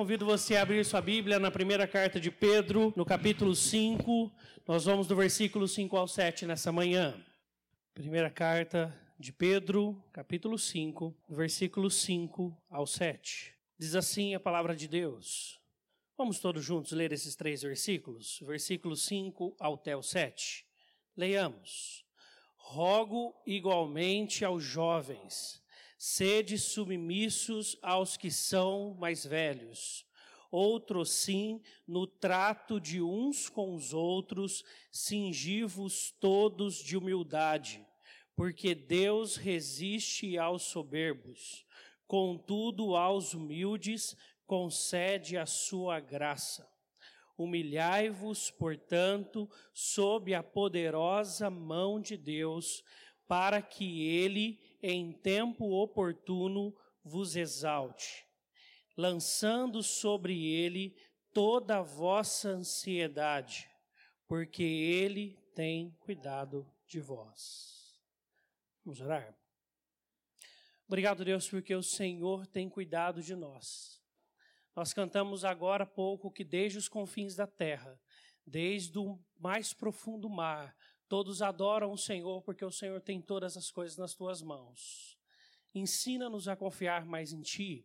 Convido você a abrir sua Bíblia na primeira carta de Pedro, no capítulo 5. Nós vamos do versículo 5 ao 7 nessa manhã. Primeira carta de Pedro, capítulo 5, versículo 5 ao 7. Diz assim a palavra de Deus. Vamos todos juntos ler esses três versículos, versículo 5 até o 7. Leiamos. Rogo igualmente aos jovens Sede submissos aos que são mais velhos. Outros sim, no trato de uns com os outros, cingivos todos de humildade, porque Deus resiste aos soberbos, contudo aos humildes concede a sua graça. Humilhai-vos, portanto, sob a poderosa mão de Deus, para que ele em tempo oportuno vos exalte, lançando sobre ele toda a vossa ansiedade, porque ele tem cuidado de vós. Vamos orar? Obrigado, Deus, porque o Senhor tem cuidado de nós. Nós cantamos agora há pouco que desde os confins da terra, desde o mais profundo mar, Todos adoram o Senhor porque o Senhor tem todas as coisas nas tuas mãos. Ensina-nos a confiar mais em Ti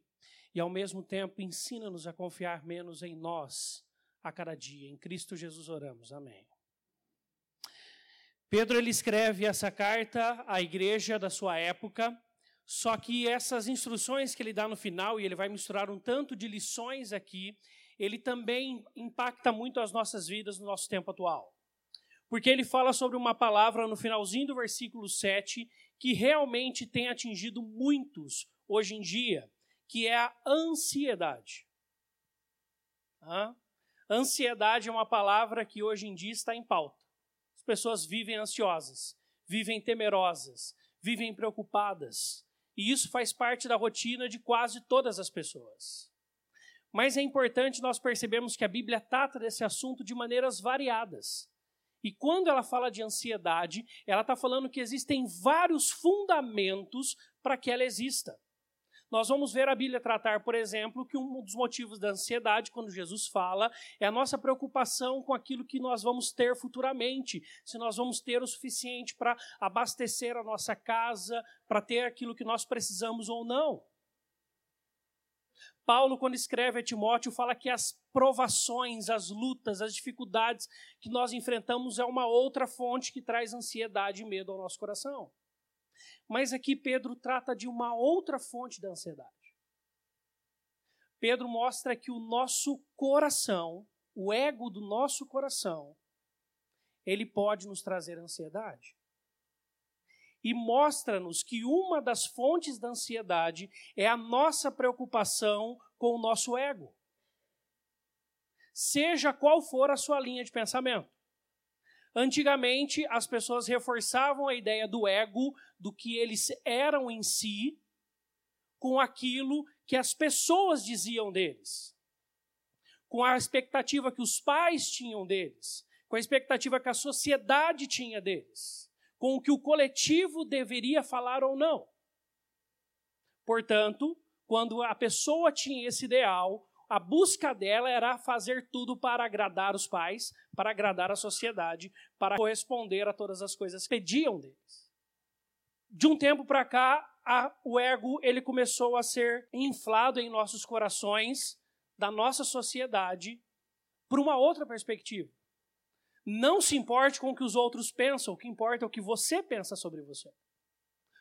e, ao mesmo tempo, ensina-nos a confiar menos em nós a cada dia. Em Cristo Jesus oramos. Amém. Pedro ele escreve essa carta à igreja da sua época, só que essas instruções que ele dá no final, e ele vai misturar um tanto de lições aqui, ele também impacta muito as nossas vidas no nosso tempo atual porque ele fala sobre uma palavra no finalzinho do versículo 7 que realmente tem atingido muitos hoje em dia, que é a ansiedade. Ah? Ansiedade é uma palavra que hoje em dia está em pauta. As pessoas vivem ansiosas, vivem temerosas, vivem preocupadas. E isso faz parte da rotina de quase todas as pessoas. Mas é importante nós percebermos que a Bíblia trata desse assunto de maneiras variadas. E quando ela fala de ansiedade, ela está falando que existem vários fundamentos para que ela exista. Nós vamos ver a Bíblia tratar, por exemplo, que um dos motivos da ansiedade, quando Jesus fala, é a nossa preocupação com aquilo que nós vamos ter futuramente, se nós vamos ter o suficiente para abastecer a nossa casa, para ter aquilo que nós precisamos ou não. Paulo, quando escreve a Timóteo, fala que as provações, as lutas, as dificuldades que nós enfrentamos é uma outra fonte que traz ansiedade e medo ao nosso coração. Mas aqui Pedro trata de uma outra fonte da ansiedade. Pedro mostra que o nosso coração, o ego do nosso coração, ele pode nos trazer ansiedade e mostra-nos que uma das fontes da ansiedade é a nossa preocupação com o nosso ego. Seja qual for a sua linha de pensamento. Antigamente, as pessoas reforçavam a ideia do ego, do que eles eram em si, com aquilo que as pessoas diziam deles, com a expectativa que os pais tinham deles, com a expectativa que a sociedade tinha deles com o que o coletivo deveria falar ou não. Portanto, quando a pessoa tinha esse ideal, a busca dela era fazer tudo para agradar os pais, para agradar a sociedade, para corresponder a todas as coisas que pediam deles. De um tempo para cá, a, o ego ele começou a ser inflado em nossos corações, da nossa sociedade, por uma outra perspectiva. Não se importe com o que os outros pensam, o que importa é o que você pensa sobre você.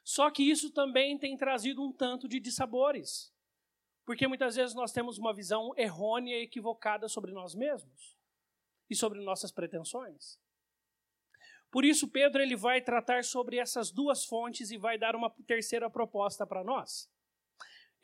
Só que isso também tem trazido um tanto de dissabores. Porque muitas vezes nós temos uma visão errônea e equivocada sobre nós mesmos e sobre nossas pretensões. Por isso Pedro ele vai tratar sobre essas duas fontes e vai dar uma terceira proposta para nós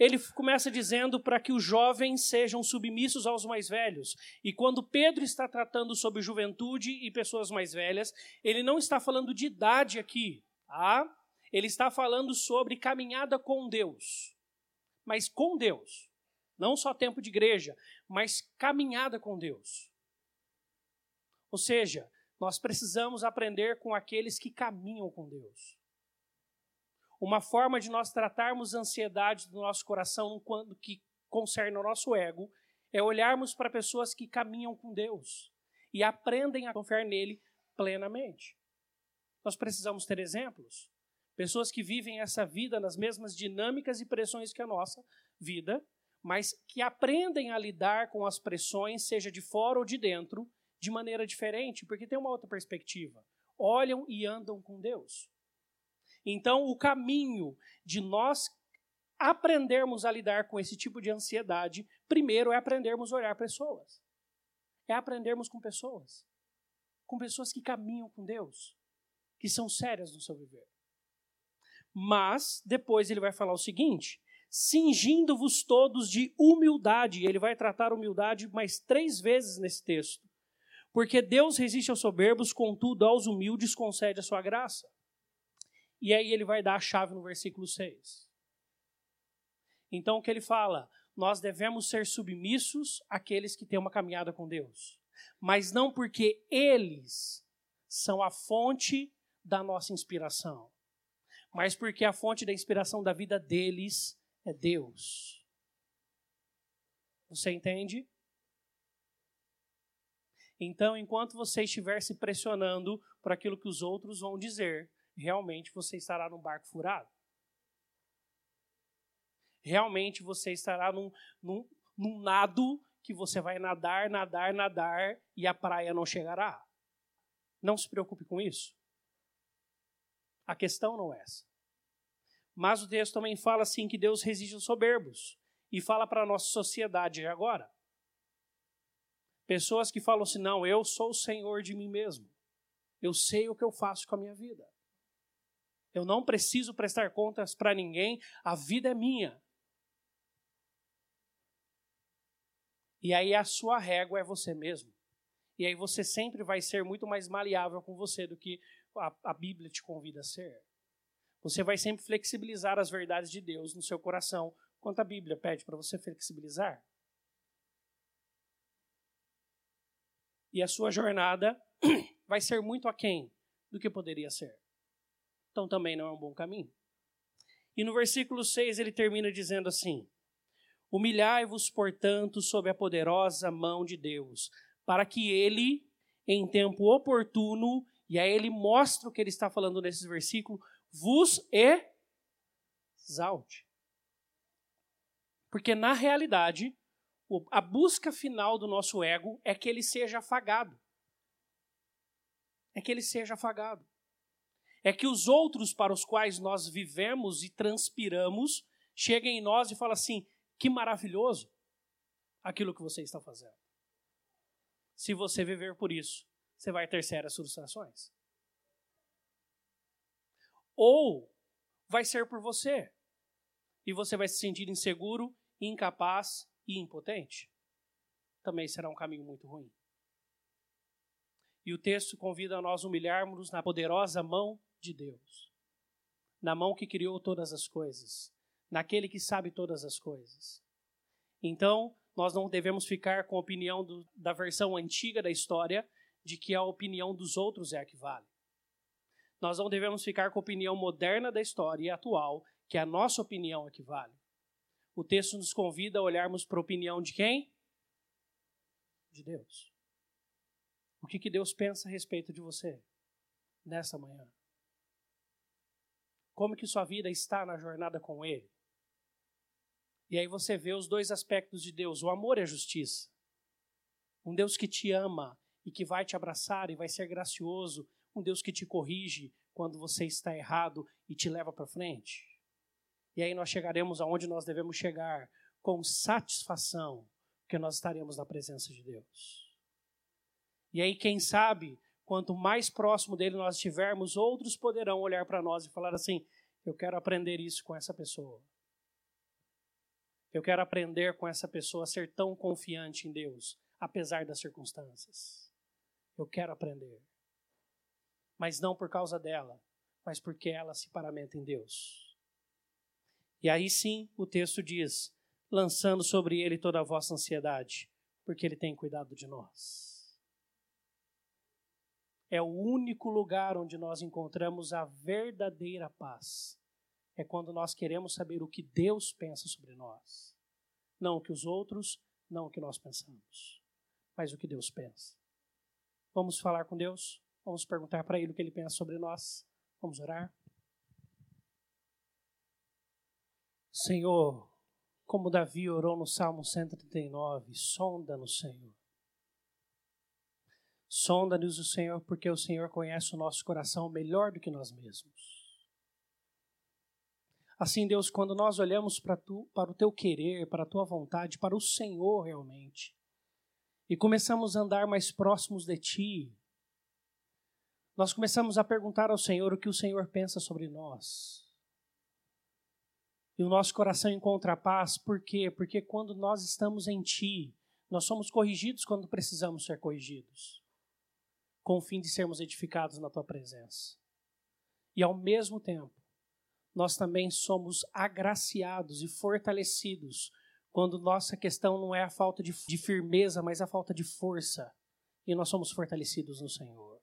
ele começa dizendo para que os jovens sejam submissos aos mais velhos. E quando Pedro está tratando sobre juventude e pessoas mais velhas, ele não está falando de idade aqui, tá? Ele está falando sobre caminhada com Deus. Mas com Deus. Não só tempo de igreja, mas caminhada com Deus. Ou seja, nós precisamos aprender com aqueles que caminham com Deus. Uma forma de nós tratarmos a ansiedade do nosso coração quando que concerne o nosso ego É olharmos para pessoas que caminham com Deus e aprendem a confiar nele plenamente. Nós precisamos ter exemplos. Pessoas que vivem essa vida nas mesmas dinâmicas e pressões que a nossa vida, mas que aprendem a lidar com as pressões, seja de fora ou de dentro, de maneira diferente, porque tem uma outra perspectiva. Olham e andam com Deus. Então, o caminho de nós aprendermos a lidar com esse tipo de ansiedade, primeiro é aprendermos a olhar pessoas. É aprendermos com pessoas. Com pessoas que caminham com Deus, que são sérias no seu viver. Mas, depois ele vai falar o seguinte: cingindo-vos todos de humildade. Ele vai tratar humildade mais três vezes nesse texto. Porque Deus resiste aos soberbos, contudo, aos humildes concede a sua graça. E aí ele vai dar a chave no versículo 6. Então o que ele fala? Nós devemos ser submissos àqueles que têm uma caminhada com Deus. Mas não porque eles são a fonte da nossa inspiração, mas porque a fonte da inspiração da vida deles é Deus. Você entende? Então, enquanto você estiver se pressionando por aquilo que os outros vão dizer, realmente você estará num barco furado. Realmente você estará num, num, num nado que você vai nadar, nadar, nadar e a praia não chegará. Não se preocupe com isso. A questão não é essa. Mas o texto também fala assim que Deus resiste aos soberbos e fala para a nossa sociedade agora. Pessoas que falam assim: "Não, eu sou o senhor de mim mesmo. Eu sei o que eu faço com a minha vida. Eu não preciso prestar contas para ninguém, a vida é minha. E aí a sua régua é você mesmo. E aí você sempre vai ser muito mais maleável com você do que a, a Bíblia te convida a ser. Você vai sempre flexibilizar as verdades de Deus no seu coração, quanto a Bíblia pede para você flexibilizar. E a sua jornada vai ser muito aquém do que poderia ser então também não é um bom caminho. E no versículo 6 ele termina dizendo assim: Humilhai-vos, portanto, sob a poderosa mão de Deus, para que ele, em tempo oportuno, e aí ele mostra o que ele está falando nesses versículos, vos exalte. Porque na realidade, a busca final do nosso ego é que ele seja afagado. É que ele seja afagado é que os outros para os quais nós vivemos e transpiramos cheguem em nós e falem assim: que maravilhoso aquilo que você está fazendo. Se você viver por isso, você vai ter sérias frustrações. Ou vai ser por você, e você vai se sentir inseguro, incapaz e impotente. Também será um caminho muito ruim. E o texto convida a nós humilharmos na poderosa mão de Deus, na mão que criou todas as coisas, naquele que sabe todas as coisas. Então, nós não devemos ficar com a opinião do, da versão antiga da história de que a opinião dos outros é a que vale. Nós não devemos ficar com a opinião moderna da história atual, que a nossa opinião é que vale. O texto nos convida a olharmos para a opinião de quem? De Deus. O que, que Deus pensa a respeito de você nessa manhã? Como que sua vida está na jornada com Ele? E aí você vê os dois aspectos de Deus: o amor e a justiça. Um Deus que te ama e que vai te abraçar e vai ser gracioso. Um Deus que te corrige quando você está errado e te leva para frente. E aí nós chegaremos aonde nós devemos chegar, com satisfação, porque nós estaremos na presença de Deus. E aí, quem sabe, quanto mais próximo dele nós estivermos, outros poderão olhar para nós e falar assim: eu quero aprender isso com essa pessoa. Eu quero aprender com essa pessoa a ser tão confiante em Deus, apesar das circunstâncias. Eu quero aprender. Mas não por causa dela, mas porque ela se paramenta em Deus. E aí sim o texto diz: lançando sobre ele toda a vossa ansiedade, porque ele tem cuidado de nós é o único lugar onde nós encontramos a verdadeira paz. É quando nós queremos saber o que Deus pensa sobre nós, não o que os outros não o que nós pensamos, mas o que Deus pensa. Vamos falar com Deus? Vamos perguntar para Ele o que Ele pensa sobre nós? Vamos orar? Senhor, como Davi orou no Salmo 139, sonda-nos, Senhor. Sonda-nos o Senhor, porque o Senhor conhece o nosso coração melhor do que nós mesmos. Assim, Deus, quando nós olhamos para, tu, para o teu querer, para a tua vontade, para o Senhor realmente, e começamos a andar mais próximos de ti, nós começamos a perguntar ao Senhor o que o Senhor pensa sobre nós. E o nosso coração encontra paz, por quê? Porque quando nós estamos em Ti, nós somos corrigidos quando precisamos ser corrigidos, com o fim de sermos edificados na Tua presença. E ao mesmo tempo, nós também somos agraciados e fortalecidos quando nossa questão não é a falta de, de firmeza, mas a falta de força, e nós somos fortalecidos no Senhor.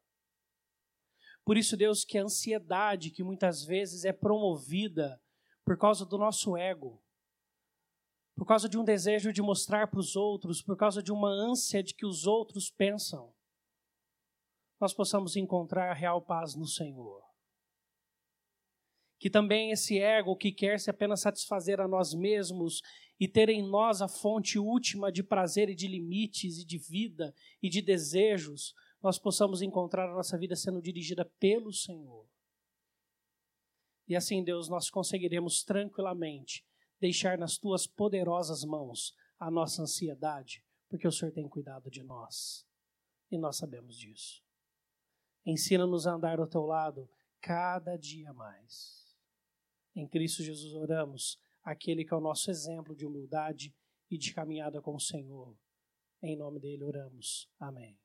Por isso, Deus, que a ansiedade que muitas vezes é promovida por causa do nosso ego, por causa de um desejo de mostrar para os outros, por causa de uma ânsia de que os outros pensam, nós possamos encontrar real paz no Senhor. Que também esse ego que quer se apenas satisfazer a nós mesmos e ter em nós a fonte última de prazer e de limites e de vida e de desejos, nós possamos encontrar a nossa vida sendo dirigida pelo Senhor. E assim, Deus, nós conseguiremos tranquilamente deixar nas tuas poderosas mãos a nossa ansiedade, porque o Senhor tem cuidado de nós. E nós sabemos disso. Ensina-nos a andar ao teu lado cada dia mais. Em Cristo Jesus oramos, aquele que é o nosso exemplo de humildade e de caminhada com o Senhor. Em nome dele oramos. Amém.